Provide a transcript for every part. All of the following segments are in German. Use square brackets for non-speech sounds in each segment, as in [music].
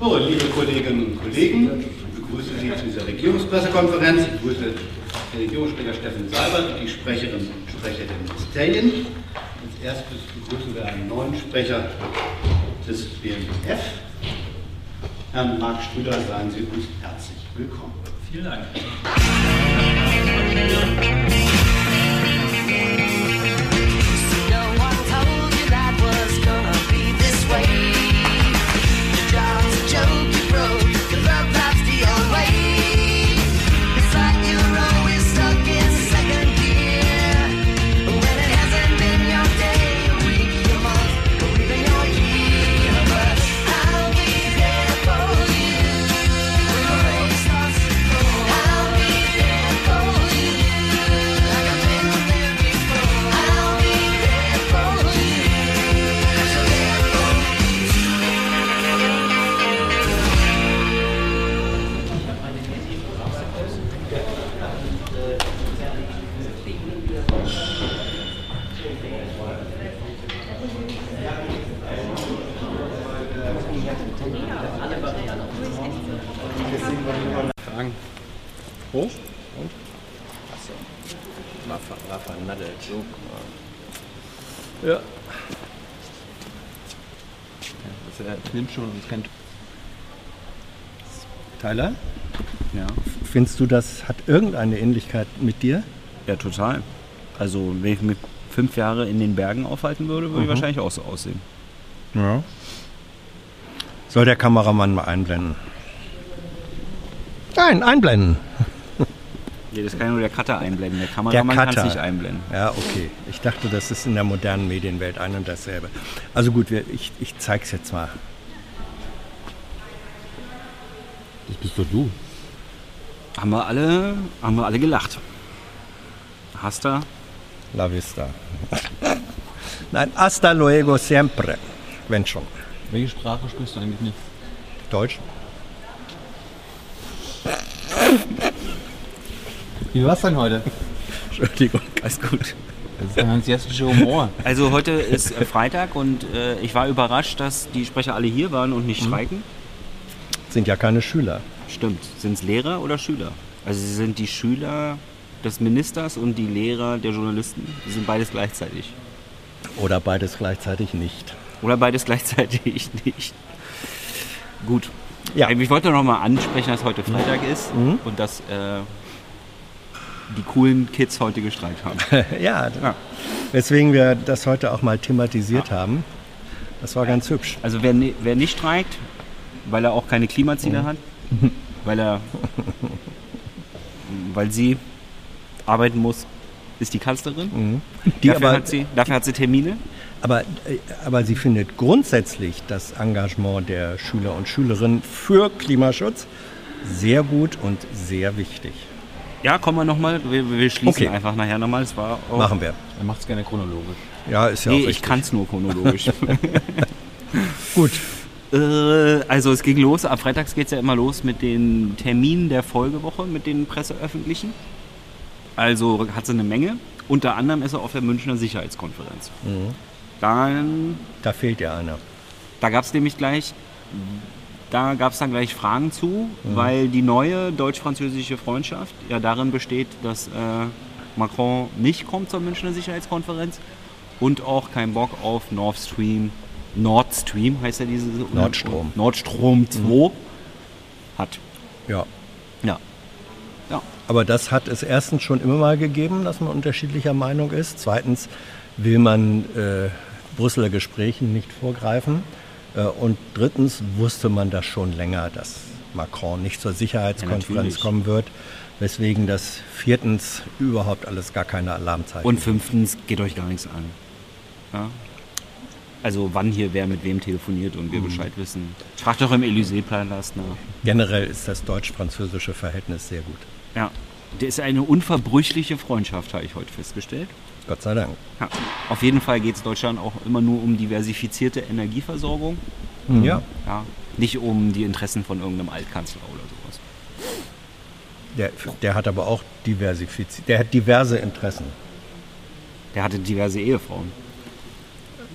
So, liebe Kolleginnen und Kollegen, ich begrüße Sie zu dieser Regierungspressekonferenz. Ich begrüße den Regierungssprecher Steffen Seibert und die Sprecherin Sprecher der Ministerien. Als erstes begrüßen wir einen neuen Sprecher des BMF. Herrn Marc Strüder, seien Sie uns herzlich willkommen. Vielen Dank. Schon und kennt. Tyler, Ja. findest du, das hat irgendeine Ähnlichkeit mit dir? ja, total. Also, wenn ich mich fünf Jahre in den Bergen aufhalten würde, würde ich wahrscheinlich auch so aussehen. Ja. Soll der Kameramann mal einblenden? Nein, einblenden. [laughs] Ja, das kann nur der Cutter einblenden. Der Kameramann kann es nicht einblenden. Ja, okay. Ich dachte, das ist in der modernen Medienwelt ein und dasselbe. Also gut, wir, ich, ich zeig's jetzt mal. Das bist doch du. Haben wir alle, haben wir alle gelacht. Hast du? La vista. [laughs] Nein, hasta luego siempre. Wenn schon. Welche Sprache sprichst du eigentlich nicht? Deutsch? Wie war's denn heute? Entschuldigung. Alles gut. Das ist der hanseatische Humor. Also heute ist äh, Freitag und äh, ich war überrascht, dass die Sprecher alle hier waren und nicht streiken. Sind ja keine Schüler. Stimmt. Sind es Lehrer oder Schüler? Also sie sind die Schüler des Ministers und die Lehrer der Journalisten. Sie sind beides gleichzeitig. Oder beides gleichzeitig nicht. Oder beides [laughs] gleichzeitig nicht. Gut. Ja. Ich wollte noch mal ansprechen, dass heute Freitag ist Mhm. und dass äh, die coolen Kids heute gestreikt haben. [laughs] ja, Ja. weswegen wir das heute auch mal thematisiert haben. Das war ganz hübsch. Also wer, wer nicht streikt, weil er auch keine Klimaziele hat, [laughs] weil er, weil sie arbeiten muss, ist die Kanzlerin. Die dafür, aber, hat sie, dafür hat sie Termine. aber, äh, aber sie findet grundsätzlich das Engagement der Schüler und Schülerinnen für Klimaschutz sehr gut und sehr wichtig. Ja, kommen wir nochmal. Wir, wir schließen Okay. einfach nachher nochmal. Das war auch, Machen wir. Er macht es gerne chronologisch. Ja, ist ja Nee, auch ich richtig. kann es nur chronologisch. [laughs] [laughs] Gut. Äh, also es ging los, ab Freitags geht es ja immer los mit den Terminen der Folgewoche, mit den Presseöffentlichen. Also hat sie eine Menge. Unter anderem ist er auf der Münchner Sicherheitskonferenz. Dann, Da fehlt ja einer. da gab es nämlich gleich, da gab es dann gleich Fragen zu, weil die neue deutsch-französische Freundschaft ja darin besteht, dass äh, Macron nicht kommt zur Münchner Sicherheitskonferenz und auch keinen Bock auf Nord Stream, Nord Stream heißt ja diese Nordstrom. Nordstrom 2 hat. Ja. Ja. Ja. Aber das hat es erstens schon immer mal gegeben, dass man unterschiedlicher Meinung ist. Zweitens will man äh, Brüsseler Gesprächen nicht vorgreifen. Äh, und drittens wusste man das schon länger, dass Macron nicht zur Sicherheitskonferenz natürlich. kommen wird. Weswegen das viertens überhaupt alles gar keine Alarmzeichen Und fünftens, geht euch gar nichts an. Ja? Also wann hier wer mit wem telefoniert und wir Bescheid wissen. Fragt doch im Élysée-Palast nach. Generell ist das deutsch-französische Verhältnis sehr gut. Ja. Der ist eine unverbrüchliche Freundschaft, habe ich heute festgestellt. Gott sei Dank. Ja. Auf jeden Fall geht es Deutschland auch immer nur um diversifizierte Energieversorgung. Ja. Ja. Nicht um die Interessen von irgendeinem Altkanzler oder sowas. Der, der hat aber auch diversifiziert. Der hat diverse Interessen. Der hatte diverse Ehefrauen.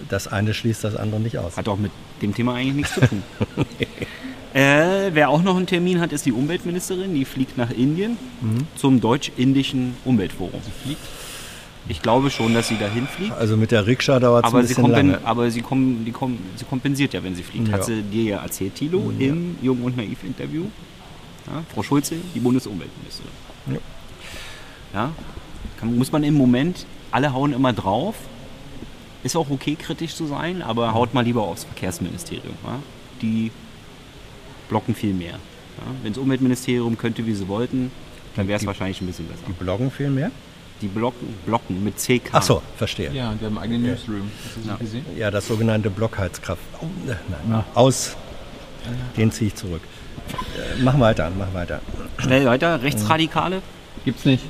Das eine schließt das andere nicht aus. Hat auch mit dem Thema eigentlich nichts zu tun. [laughs] äh, wer auch noch einen Termin hat, ist die Umweltministerin. Die fliegt nach Indien zum deutsch-indischen Umweltforum. Sie fliegt? Ich glaube schon, dass sie dahin fliegt. Also mit der Rikscha dauert es ein sie, bisschen kompen, lange. aber sie, die kommen, sie kompensiert ja, wenn sie fliegt. Hat Ja. sie dir ja erzählt, Thilo, im Jung und Naiv-Interview. Ja, Frau Schulze, die Bundesumweltministerin. Ja. Ja, kann, muss man im Moment, alle hauen immer drauf. Ist auch okay, kritisch zu sein, aber haut mal lieber aufs Verkehrsministerium. Ja? Die blocken viel mehr. Ja? Wenn das Umweltministerium könnte, wie sie wollten, dann wäre es wahrscheinlich ein bisschen besser. Die bloggen viel mehr? Die blocken, blocken mit CK. Ach so, verstehe. Ja, und wir haben einen eigenen Newsroom. Hast du das Ja. gesehen? Ja, das sogenannte Blockheitskraft. Oh, äh, nein, Na. aus. Den ziehe ich zurück. Äh, mach weiter, mach weiter. Schnell weiter, Rechtsradikale, Gibt's nicht.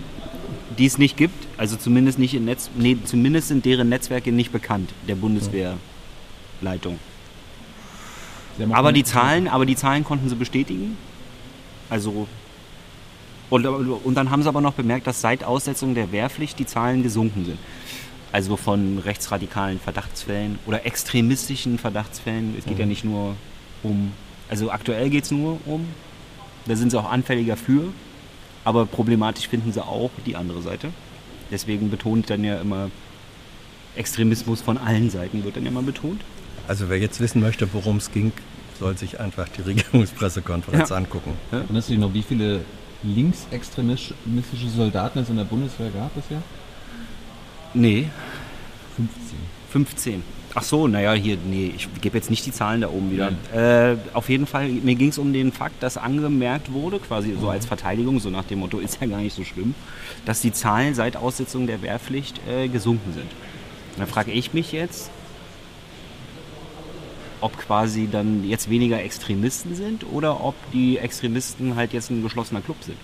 Die es nicht gibt, also zumindest nicht in Netz, nee, zumindest sind deren Netzwerke nicht bekannt, der Bundeswehrleitung. Aber die Zahlen, aber die Zahlen konnten sie bestätigen. Also und, und dann haben sie aber noch bemerkt, dass seit Aussetzung der Wehrpflicht die Zahlen gesunken sind. Also von rechtsradikalen Verdachtsfällen oder extremistischen Verdachtsfällen. Es geht ja nicht nur um, also aktuell geht es nur um, da sind sie auch anfälliger für, aber problematisch finden sie auch die andere Seite. Deswegen betont dann ja immer Extremismus von allen Seiten wird dann ja immer betont. Also wer jetzt wissen möchte, worum es ging, soll sich einfach die [laughs] Regierungspressekonferenz Ja. angucken. Erinnerst du dich noch, wie viele linksextremistische Soldaten es in der Bundeswehr gab bisher? Nee, 15. 15. Ach so, naja, hier, nee, ich gebe jetzt nicht die Zahlen da oben wieder. Äh, auf jeden Fall, mir ging es um den Fakt, dass angemerkt wurde, quasi so als Verteidigung, so nach dem Motto, ist ja gar nicht so schlimm, dass die Zahlen seit Aussetzung der Wehrpflicht äh, gesunken sind. Und da frage ich mich jetzt, ob quasi dann jetzt weniger Extremisten sind oder ob die Extremisten halt jetzt ein geschlossener Club sind,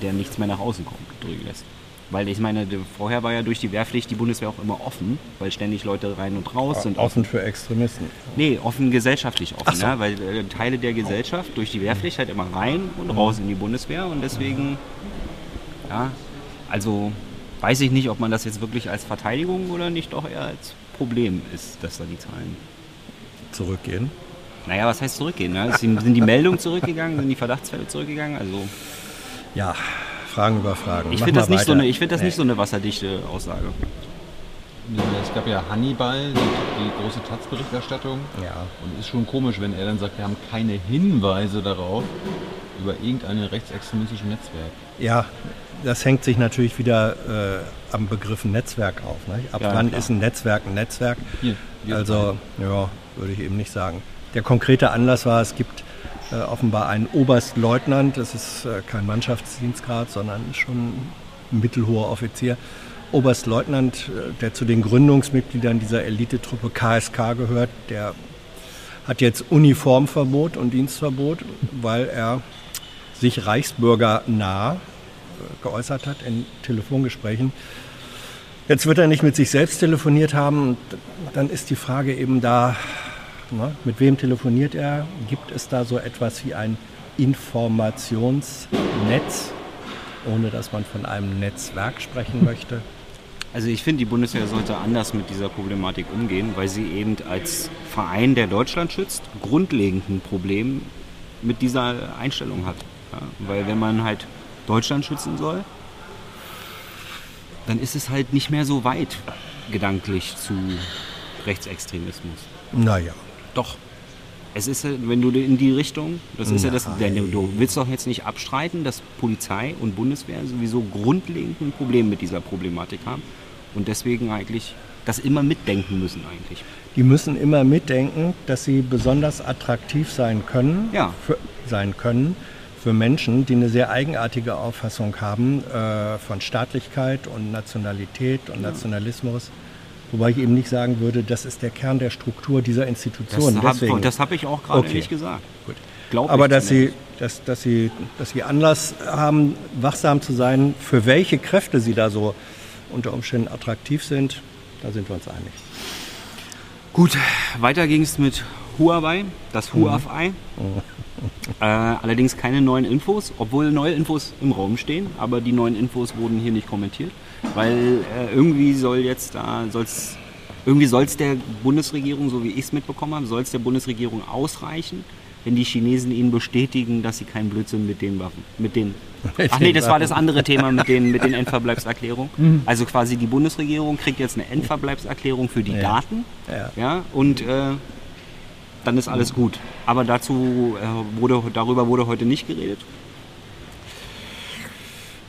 der nichts mehr nach außen kommt, drüben lässt. Weil ich meine, vorher war ja durch die Wehrpflicht die Bundeswehr auch immer offen, weil ständig Leute rein und raus sind. Offen für Extremisten. Nee, offen gesellschaftlich offen, so. ja, weil äh, Teile der Gesellschaft durch die Wehrpflicht halt immer rein und raus in die Bundeswehr und deswegen, ja, also weiß ich nicht, ob man das jetzt wirklich als Verteidigung oder nicht doch eher als Problem ist, dass da die Zahlen. Zurückgehen. Naja, was heißt zurückgehen? Ne? Sind die Meldungen zurückgegangen, sind die Verdachtsfälle zurückgegangen? Also Ja, Fragen über Fragen. ich finde das, nicht so eine, ich find das Nee. nicht so eine wasserdichte Aussage. Es gab ja Hannibal, die, die große Taz-Berichterstattung. Ja. Und ist schon komisch, wenn er dann sagt, wir haben keine Hinweise darauf über irgendein rechtsextremistisches Netzwerk. Ja, das hängt sich natürlich wieder äh, am Begriff Netzwerk auf. Ne? Ab Ja, wann klar. ist ein Netzwerk ein Netzwerk? Hier, wir also, ja, würde ich eben nicht sagen. Der konkrete Anlass war, es gibt äh, offenbar einen Oberstleutnant, das ist äh, kein Mannschaftsdienstgrad, sondern schon ein mittelhoher Offizier. Oberstleutnant, äh, der zu den Gründungsmitgliedern dieser Elitetruppe KSK gehört, der hat jetzt Uniformverbot und Dienstverbot, weil er sich reichsbürgernah geäußert hat in Telefongesprächen. Jetzt wird er nicht mit sich selbst telefoniert haben. Dann ist die Frage eben da, ne, mit wem telefoniert er? Gibt es da so etwas wie ein Informationsnetz, ohne dass man von einem Netzwerk sprechen [laughs] möchte? Also ich finde, die Bundeswehr sollte anders mit dieser Problematik umgehen, weil sie eben als Verein, der Deutschland schützt, grundlegend ein Problem mit dieser Einstellung hat. Ja, weil wenn man halt Deutschland schützen soll, dann ist es halt nicht mehr so weit gedanklich zu Rechtsextremismus. Naja, Doch. Es ist, ja, wenn du in die Richtung, das ist ja das, du willst doch jetzt nicht abstreiten, dass Polizei und Bundeswehr sowieso grundlegend ein Problem mit dieser Problematik haben und deswegen eigentlich das immer mitdenken müssen eigentlich. die müssen immer mitdenken, dass sie besonders attraktiv sein können, Ja. für, sein können für Menschen, die eine sehr eigenartige Auffassung haben äh, von Staatlichkeit und Nationalität und Nationalismus. Wobei ich eben nicht sagen würde, das ist der Kern der Struktur dieser Das Institution. habe Deswegen. hab ich auch gerade Okay. nicht gesagt. Gut. Glaub Aber dass sie, dass, dass, sie, dass sie Anlass haben, wachsam zu sein, für welche Kräfte sie da so unter Umständen attraktiv sind, da sind wir uns einig. Gut, weiter ging es mit Huawei, das Huawei. Äh, allerdings keine neuen Infos, obwohl neue Infos im Raum stehen, aber die neuen Infos wurden hier nicht kommentiert, weil äh, irgendwie soll jetzt da soll's Irgendwie soll es der Bundesregierung, so wie ich es mitbekommen habe, soll es der Bundesregierung ausreichen, wenn die Chinesen ihnen bestätigen, dass sie keinen Blödsinn mit den Waffen, mit den [laughs] Ach nee, das war das andere Thema mit den, mit den [laughs] Endverbleibserklärungen. Also quasi die Bundesregierung kriegt jetzt eine Endverbleibserklärung für die Ja. Daten. Ja. Ja, und äh, dann ist alles gut. Aber dazu äh, wurde, darüber wurde heute nicht geredet.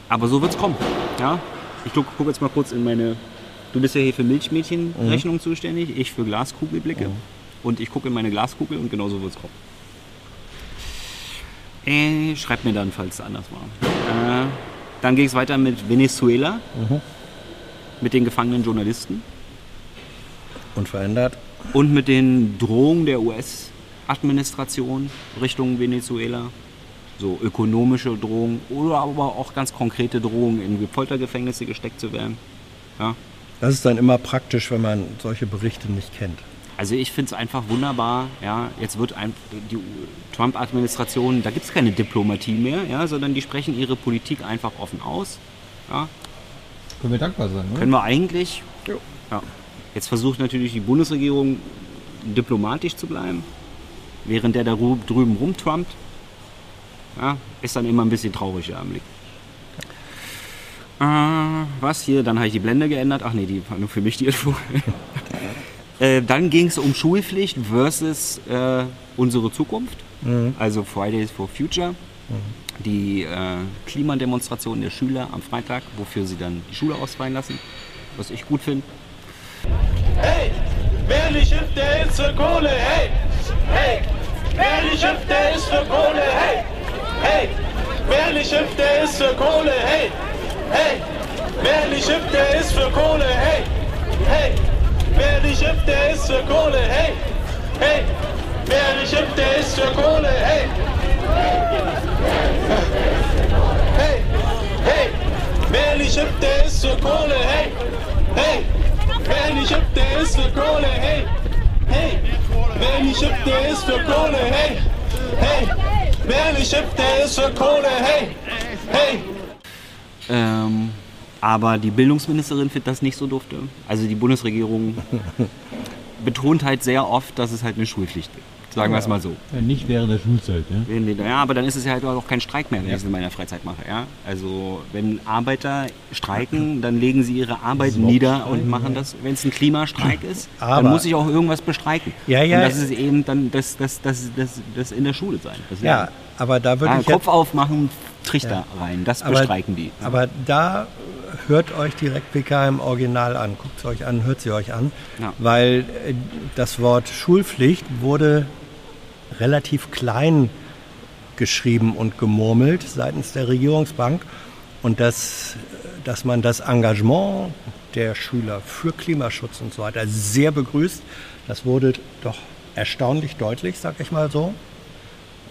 Aber so wird es kommen. Ja? Ich gucke guck jetzt mal kurz in meine. Du bist ja hier für Milchmädchenrechnung zuständig, ich für Glaskugelblicke. Und ich gucke in meine Glaskugel und genau so wird es kommen. Äh, schreibt mir dann, falls es anders war. Äh, dann ging es weiter mit Venezuela, mit den gefangenen Journalisten Unverändert. Und mit den Drohungen der US-Administration Richtung Venezuela. So ökonomische Drohungen oder aber auch ganz konkrete Drohungen, in Foltergefängnisse gesteckt zu werden. Ja. Das ist dann immer praktisch, wenn man solche Berichte nicht kennt. Also ich finde es einfach wunderbar. Ja, jetzt wird ein, die Trump-Administration, da gibt es keine Diplomatie mehr, ja, sondern die sprechen ihre Politik einfach offen aus. Ja, Können wir dankbar sein, ne? können wir eigentlich. Ja. Jetzt versucht natürlich die Bundesregierung diplomatisch zu bleiben, während der da drüben rumtrumpt. Ja, ist dann immer ein bisschen traurig der Anblick. Äh, was hier? Dann habe ich die Blende geändert. Ach nee, die war nur für mich die Info. [laughs] äh, dann ging es um Schulpflicht versus äh, unsere Zukunft. Also Fridays for Future. Die äh, Klimademonstration der Schüler am Freitag, wofür sie dann die Schule ausfallen lassen. Was ich gut finde. Hey, wer nicht hilft, der ist für Kohle, hey! Hey, wer nicht hilft, der ist für Kohle, hey! Hey, wer nicht hilft, der ist für Kohle, hey! Hey, wer nicht hilft, der ist für Kohle, hey! Hey, wer nicht hilft, der ist für Kohle, hey! Hey, wer nicht hilft, der ist für Kohle, hey! Hey, hey, wer nicht hilft, der ist für Kohle, hey! Hey, wer nicht hüpft, der ist für Kohle, hey! Hey! Wer nicht hüpft, der ist für Kohle, hey! Hey! Wer nicht hüpft, der ist für Kohle, hey! Hey! Ähm, aber die Bildungsministerin findet das nicht so dufte. Also die Bundesregierung [laughs] betont halt sehr oft, dass es halt eine Schulpflicht gibt. Sagen wir es mal so. Ja, nicht während der Schulzeit, ne? Ja, aber dann ist es ja halt auch kein Streik mehr, wenn ich es in meiner Freizeit mache. Ja? Also wenn Arbeiter streiken, dann legen sie ihre Arbeit nieder und machen das. Wenn es ein Klimastreik [laughs] ist, dann Aber- muss ich auch irgendwas bestreiken. Ja, ja. Und das ist eben dann das, das, das, das, das in der Schule sein. Ja, aber da würde Ah, ich Kopf aufmachen, Trichter rein. Das aber, bestreiken die. Aber da hört euch direkt PK im Original an, guckt es euch an, hört sie euch an, Ja. weil äh, das Wort Schulpflicht wurde relativ klein geschrieben und gemurmelt seitens der Regierungsbank und dass, dass man das Engagement der Schüler für Klimaschutz und so weiter sehr begrüßt, das wurde doch erstaunlich deutlich, sag ich mal so.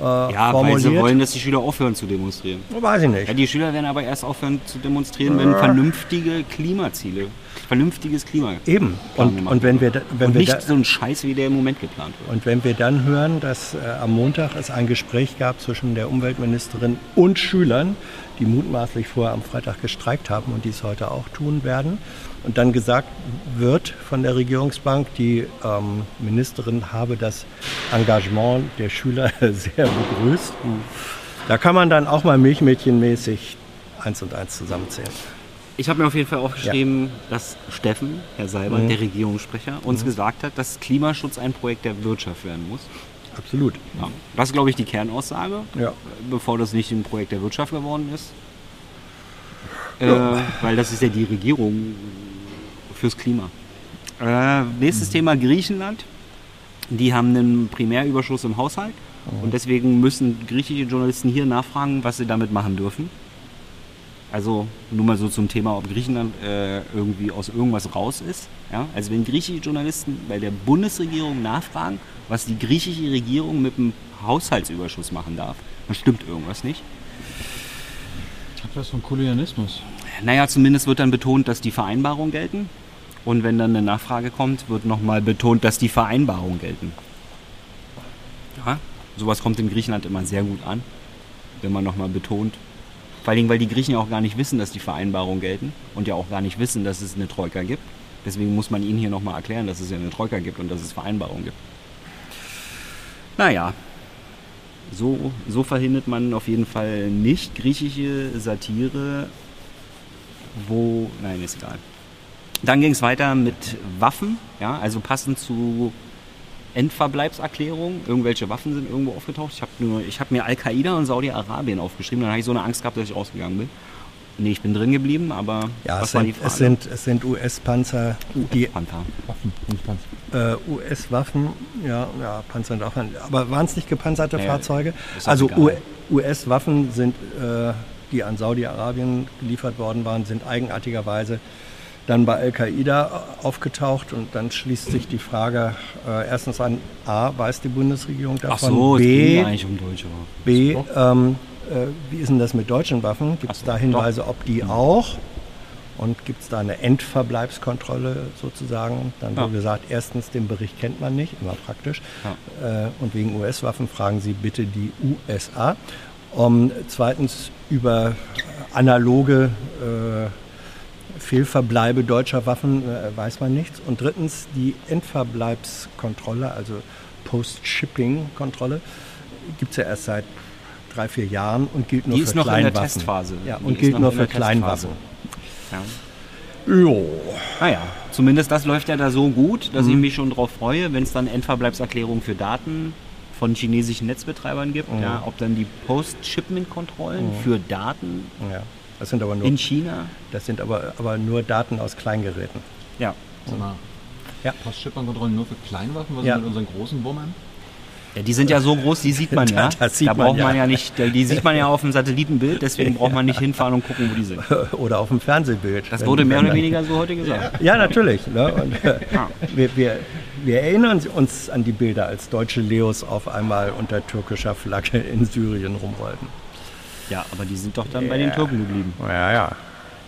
Äh, Ja, weil formuliert. sie wollen, dass die Schüler aufhören zu demonstrieren. Weiß ich nicht. Ja, die Schüler werden aber erst aufhören zu demonstrieren, wenn vernünftige Klimaziele, vernünftiges Klima. Eben. Und, und wenn wir, wenn und wir nicht so ein Scheiß, wie der im Moment geplant wird. und wenn wir dann hören, dass äh, am Montag es ein Gespräch gab zwischen der Umweltministerin und Schülern, die mutmaßlich vorher am Freitag gestreikt haben und dies heute auch tun werden, und dann gesagt wird von der Regierungsbank, die ähm, Ministerin habe das Engagement der Schüler [laughs] sehr begrüßt. Da kann man dann auch mal milchmädchenmäßig eins und eins zusammenzählen. Ich habe mir auf jeden Fall aufgeschrieben, dass Steffen, Herr Seibert, der Regierungssprecher, uns gesagt hat, dass Klimaschutz ein Projekt der Wirtschaft werden muss. Absolut. Ja. Das ist, glaube ich, die Kernaussage, Ja. bevor das nicht ein Projekt der Wirtschaft geworden ist. Äh, weil das ist ja die Regierung fürs Klima. Äh, nächstes Thema Griechenland. Die haben einen Primärüberschuss im Haushalt und deswegen müssen griechische Journalisten hier nachfragen, was sie damit machen dürfen. Also nur mal so zum Thema, ob Griechenland äh, irgendwie aus irgendwas raus ist. Ja? Also wenn griechische Journalisten bei der Bundesregierung nachfragen, was die griechische Regierung mit dem Haushaltsüberschuss machen darf, dann stimmt irgendwas nicht. Ich hab was von Kolonialismus. Naja, zumindest wird dann betont, dass die Vereinbarungen gelten. Und wenn dann eine Nachfrage kommt, wird nochmal betont, dass die Vereinbarungen gelten. Ja, sowas kommt in Griechenland immer sehr gut an, wenn man nochmal betont. Vor Dingen, weil die Griechen ja auch gar nicht wissen, dass die Vereinbarungen gelten und ja auch gar nicht wissen, dass es eine Troika gibt. Deswegen muss man Ihnen hier nochmal erklären, dass es ja eine Troika gibt und dass es Vereinbarungen gibt. Naja, so, so verhindert man auf jeden Fall nicht griechische Satire, wo. Nein, ist egal. Dann ging es weiter mit Waffen, ja, also passend zu Endverbleibserklärung. Irgendwelche Waffen sind irgendwo aufgetaucht. Ich habe hab mir Al-Qaida und Saudi-Arabien aufgeschrieben. Dann habe ich so eine Angst gehabt, dass ich rausgegangen bin. Nee, ich bin drin geblieben, aber Ja, was es war die sind, Frage? es sind, es sind US-Panzer, die Panther. Waffen, nicht Panzer. äh, US-Waffen, ja, ja, Panzer und Waffen, aber waren es nicht gepanzerte Nee, Fahrzeuge? Also US-Waffen sind, äh, die an Saudi-Arabien geliefert worden waren, sind eigenartigerweise dann bei Al-Qaida aufgetaucht und dann schließt sich die Frage äh, erstens an, A, weiß die Bundesregierung Ach davon, so, es B, ging eigentlich um Deutsche. B ähm, äh, wie ist denn das mit deutschen Waffen? Gibt Ach es so, da Hinweise, ob die auch? Und gibt es da eine Endverbleibskontrolle sozusagen? Dann Ja. wurde gesagt, erstens, den Bericht kennt man nicht, immer praktisch. Äh, und wegen US-Waffen fragen Sie bitte die USA. Um, zweitens, über analoge äh, Fehlverbleibe deutscher Waffen äh, weiß man nichts. Und drittens, die Endverbleibskontrolle, also Post-Shipping-Kontrolle, gibt es ja erst seit drei, vier Jahren und gilt nur Die für ist noch in der Kleinwaffen. Testphase. Ja, Die und gilt nur für. Kleinwaffen. Ja. Jo. Naja, zumindest das läuft ja da so gut, dass Mhm. ich mich schon darauf freue, wenn es dann Endverbleibserklärungen für Daten von chinesischen Netzbetreibern gibt, Mhm. ja, ob dann die Post-Shipment-Kontrollen für Daten Ja. Das sind aber nur, in China. das sind aber, aber nur Daten aus Kleingeräten. Ja. Sag mal, Ja. Postschipperkontrollen nur für Kleinwaffen? Was Ja. ist mit unseren großen Wummern? ja, die sind ja so groß, die sieht man [laughs] ja. Da- sieht da man braucht man ja. ja nicht, die sieht man ja auf dem Satellitenbild, deswegen [laughs] braucht man nicht hinfahren und gucken, wo die sind. [laughs] Oder auf dem Fernsehbild. Das wurde mehr oder weniger so heute gesagt. Ja, natürlich. Ne? Und, äh, wir, wir, wir erinnern uns an die Bilder, als deutsche Leos auf einmal unter türkischer Flagge in Syrien rumwollten. Ja, aber die sind doch dann bei den Türken geblieben. Ja, ja.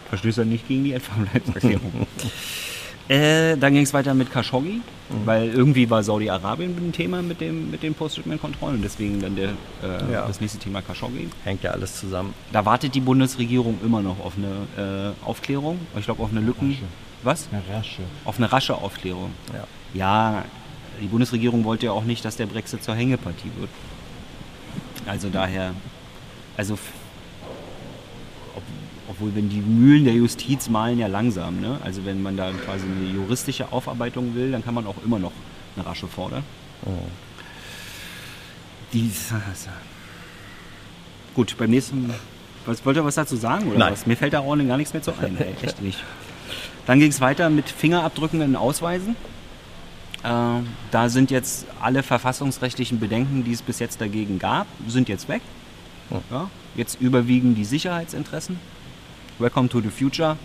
Verstößt er nicht gegen die Endverbleibserklärung. [laughs] äh, dann ging es weiter mit Khashoggi, weil irgendwie war Saudi-Arabien ein Thema mit, dem, mit den Post-Shipment-Kontrollen. Deswegen dann der, äh, Ja. das nächste Thema Khashoggi. Hängt ja alles zusammen. Da wartet die Bundesregierung immer noch auf eine äh, Aufklärung. Ich glaube auf eine Lücken. Rasche. Was? Eine Rasche. Auf eine rasche Aufklärung. Ja. Ja, die Bundesregierung wollte ja auch nicht, dass der Brexit zur Hängepartie wird. Also daher, also ob, obwohl wenn die Mühlen der Justiz malen ja langsam, ne? Also wenn man da quasi eine juristische Aufarbeitung will, dann kann man auch immer noch eine rasche fordern. Die, gut, beim nächsten, was wollt ihr was dazu sagen oder Nein. was? Mir fällt da auch gar nichts mehr zu ein, ey, [laughs] echt nicht. Dann ging es weiter mit Fingerabdrücken in Ausweisen. Äh, da sind jetzt alle verfassungsrechtlichen Bedenken, die es bis jetzt dagegen gab, sind jetzt weg. Ja, jetzt überwiegen die Sicherheitsinteressen. Welcome to the future.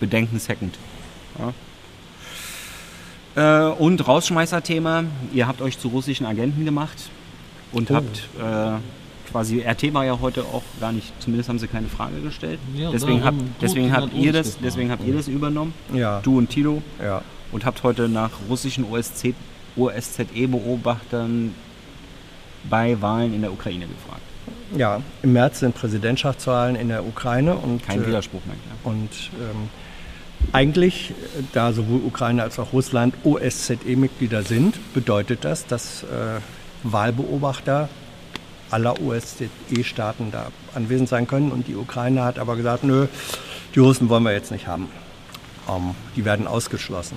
Bedenken second. Ja. Äh, und Rausschmeißer-Thema. Ihr habt euch zu russischen Agenten gemacht und habt äh, quasi, RT war ja heute auch gar nicht, zumindest haben sie keine Frage gestellt. Ja, deswegen, habt, deswegen, habt ihr das, deswegen habt ihr das übernommen. Ja. Du und Tilo Ja. und habt heute nach russischen OSZE-Beobachtern bei Wahlen in der Ukraine gefragt. Ja, im März sind Präsidentschaftswahlen in der Ukraine und, Kein äh, Widerspruch mehr. Ja. und ähm, eigentlich, da sowohl Ukraine als auch Russland OSZE-Mitglieder sind, bedeutet das, dass äh, Wahlbeobachter aller OSZE-Staaten da anwesend sein können. Und die Ukraine hat aber gesagt, nö, die Russen wollen wir jetzt nicht haben. Ähm, die werden ausgeschlossen.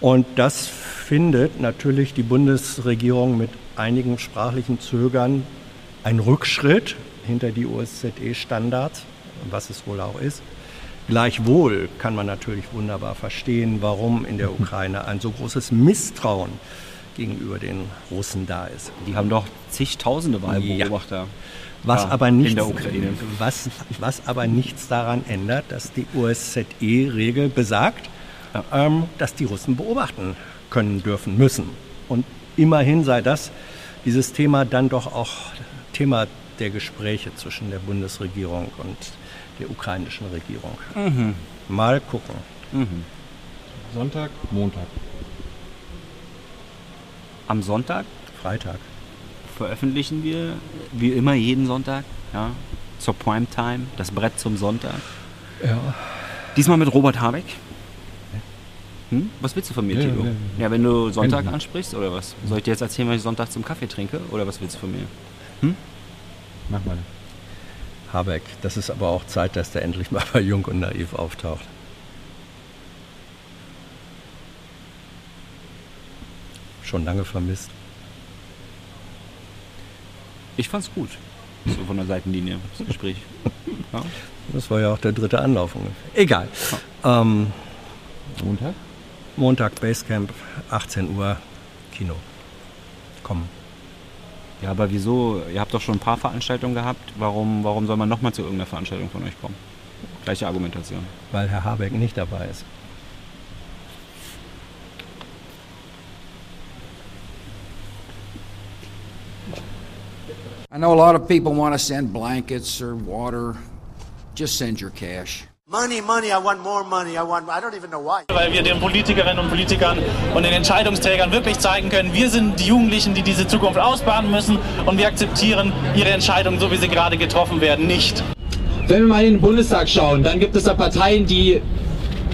Und das findet natürlich die Bundesregierung mit einigem sprachlichen Zögern ein Rückschritt hinter die OSZE-Standards, was es wohl auch ist. Gleichwohl kann man natürlich wunderbar verstehen, warum in der Ukraine ein so großes Misstrauen gegenüber den Russen da ist. Die haben doch zigtausende Wahlbeobachter. Was, Ja, aber in nichts, der Ukraine. Was, was aber nichts daran ändert, dass die OSZE-Regel besagt, ähm, dass die Russen beobachten können, dürfen, müssen. Und immerhin sei das, dieses Thema dann doch auch Thema der Gespräche zwischen der Bundesregierung und der ukrainischen Regierung. Mhm. Mal gucken. Sonntag, Montag. Am Sonntag Freitag. veröffentlichen wir, wie immer jeden Sonntag, ja, zur Primetime, das Brett zum Sonntag. Ja. Diesmal mit Robert Habeck. Hm? Was willst du von mir, Ja, Tilo? ja, Ja, wenn du Sonntag ansprichst oder was? Soll ich dir jetzt erzählen, was ich Sonntag zum Kaffee trinke? Oder was willst du von mir? Mach mal. Habeck, das ist aber auch Zeit, dass der endlich mal [laughs] bei Jung und Naiv auftaucht. Schon lange vermisst. Ich fand's gut. So von der Seitenlinie, das Gespräch. [laughs] Ja. Das war ja auch der dritte Anlauf ungefähr. Egal. Ähm, Montag? Montag Basecamp, 18 Uhr, Kino. Komm. Ja, aber wieso? Ihr habt doch schon ein paar Veranstaltungen gehabt. Warum, warum soll man nochmal zu irgendeiner Veranstaltung von euch kommen? Gleiche Argumentation. weil Herr Habeck nicht dabei ist. I know a lot of people want to send blankets or water. Just send your cash. Money, money, I want more money. I want, I don't even know why. Weil wir den Politikerinnen und Politikern und den Entscheidungsträgern wirklich zeigen können, wir sind die Jugendlichen, die diese Zukunft ausbaden müssen und wir akzeptieren ihre Entscheidungen, so wie sie gerade getroffen werden, nicht. Wenn wir mal in den Bundestag schauen, dann gibt es da Parteien, die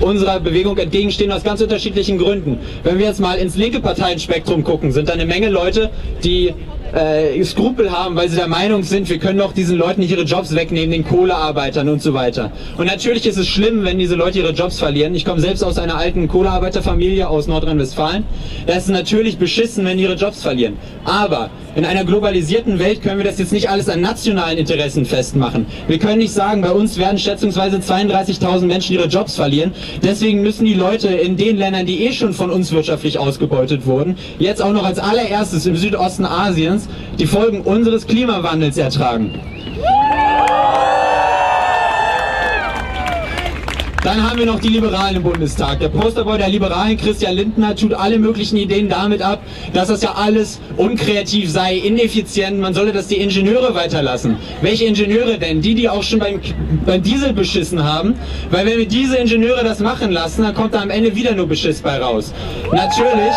unserer Bewegung entgegenstehen aus ganz unterschiedlichen Gründen. Wenn wir jetzt mal ins linke Parteienspektrum gucken, sind da eine Menge Leute, die äh, Skrupel haben, weil sie der Meinung sind, wir können doch diesen Leuten nicht ihre Jobs wegnehmen, den Kohlearbeitern und so weiter. Und natürlich ist es schlimm, wenn diese Leute ihre Jobs verlieren. Ich komme selbst aus einer alten Kohlearbeiterfamilie aus Nordrhein-Westfalen. Da ist es natürlich beschissen, wenn die ihre Jobs verlieren. Aber in einer globalisierten Welt können wir das jetzt nicht alles an nationalen Interessen festmachen. Wir können nicht sagen, bei uns werden schätzungsweise 32.000 Menschen ihre Jobs verlieren. Deswegen müssen die Leute in den Ländern, die eh schon von uns wirtschaftlich ausgebeutet wurden, jetzt auch noch als allererstes im Südosten Asiens die Folgen unseres Klimawandels ertragen. Dann haben wir noch die Liberalen im Bundestag. Der Posterboy der Liberalen, Christian Lindner, tut alle möglichen Ideen damit ab, dass das ja alles unkreativ sei, ineffizient, man solle das die Ingenieure weiterlassen. Welche Ingenieure denn? Die, die auch schon beim, beim Diesel beschissen haben? Weil wenn wir diese Ingenieure das machen lassen, dann kommt da am Ende wieder nur Beschiss bei raus. Natürlich...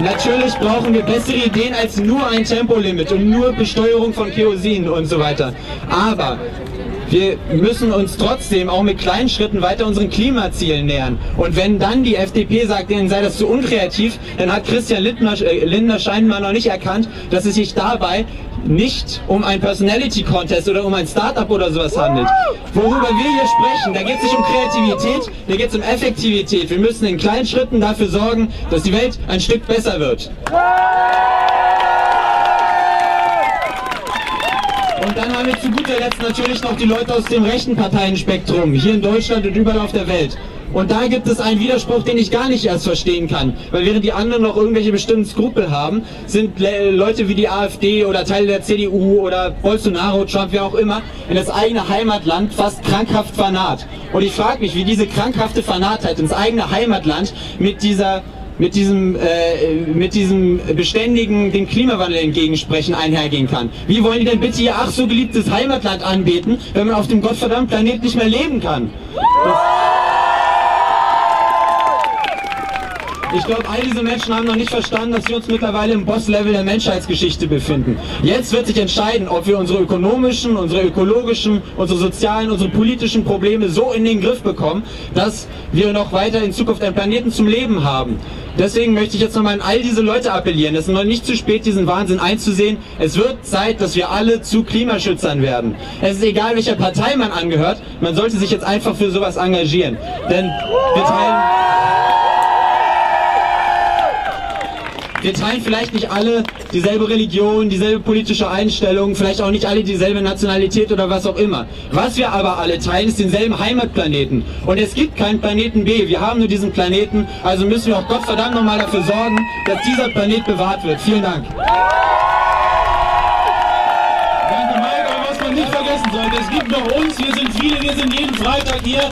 Natürlich brauchen wir bessere Ideen als nur ein Tempolimit und nur Besteuerung von Kerosin und so weiter. Aber wir müssen uns trotzdem auch mit kleinen Schritten weiter unseren Klimazielen nähern. Und wenn dann die FDP sagt, denen sei das zu unkreativ, dann hat Christian Lindner, äh, Lindner scheinbar noch nicht erkannt, dass es sich dabei nicht um ein Personality Contest oder um ein Startup oder sowas handelt. Worüber wir hier sprechen, da geht es nicht um Kreativität, da geht es um Effektivität. Wir müssen in kleinen Schritten dafür sorgen, dass die Welt ein Stück besser wird. Und dann haben wir zu guter Letzt natürlich noch die Leute aus dem rechten Parteienspektrum, hier in Deutschland und überall auf der Welt. Und da gibt es einen Widerspruch, den ich gar nicht erst verstehen kann. Weil während die anderen noch irgendwelche bestimmten Skrupel haben, sind Le Leute wie die AfD oder Teile der CDU oder Bolsonaro, Trump, wer auch immer, in das eigene Heimatland fast krankhaft fanat. Und ich frage mich, wie diese krankhafte Fanatheit ins eigene Heimatland mit dieser mit diesem, äh, mit diesem beständigen dem Klimawandel entgegensprechen einhergehen kann. Wie wollen die denn bitte ihr ach so geliebtes Heimatland anbeten, wenn man auf dem gottverdammten Planet nicht mehr leben kann? Das ich glaube, all diese Menschen haben noch nicht verstanden, dass wir uns mittlerweile im Bosslevel der Menschheitsgeschichte befinden. Jetzt wird sich entscheiden, ob wir unsere ökonomischen, unsere ökologischen, unsere sozialen, unsere politischen Probleme so in den Griff bekommen, dass wir noch weiter in Zukunft einen Planeten zum Leben haben. Deswegen möchte ich jetzt nochmal an all diese Leute appellieren. Es ist noch nicht zu spät, diesen Wahnsinn einzusehen. Es wird Zeit, dass wir alle zu Klimaschützern werden. Es ist egal, welcher Partei man angehört. Man sollte sich jetzt einfach für sowas engagieren. Denn wir teilen... Wir teilen vielleicht nicht alle dieselbe Religion, dieselbe politische Einstellung, vielleicht auch nicht alle dieselbe Nationalität oder was auch immer. Was wir aber alle teilen, ist denselben Heimatplaneten. Und es gibt keinen Planeten B. Wir haben nur diesen Planeten, also müssen wir auch Gottverdammt nochmal dafür sorgen, dass dieser Planet bewahrt wird. Vielen Dank. Danke, aber was man nicht vergessen sollte, es gibt noch uns, wir sind viele, wir sind jeden Freitag hier.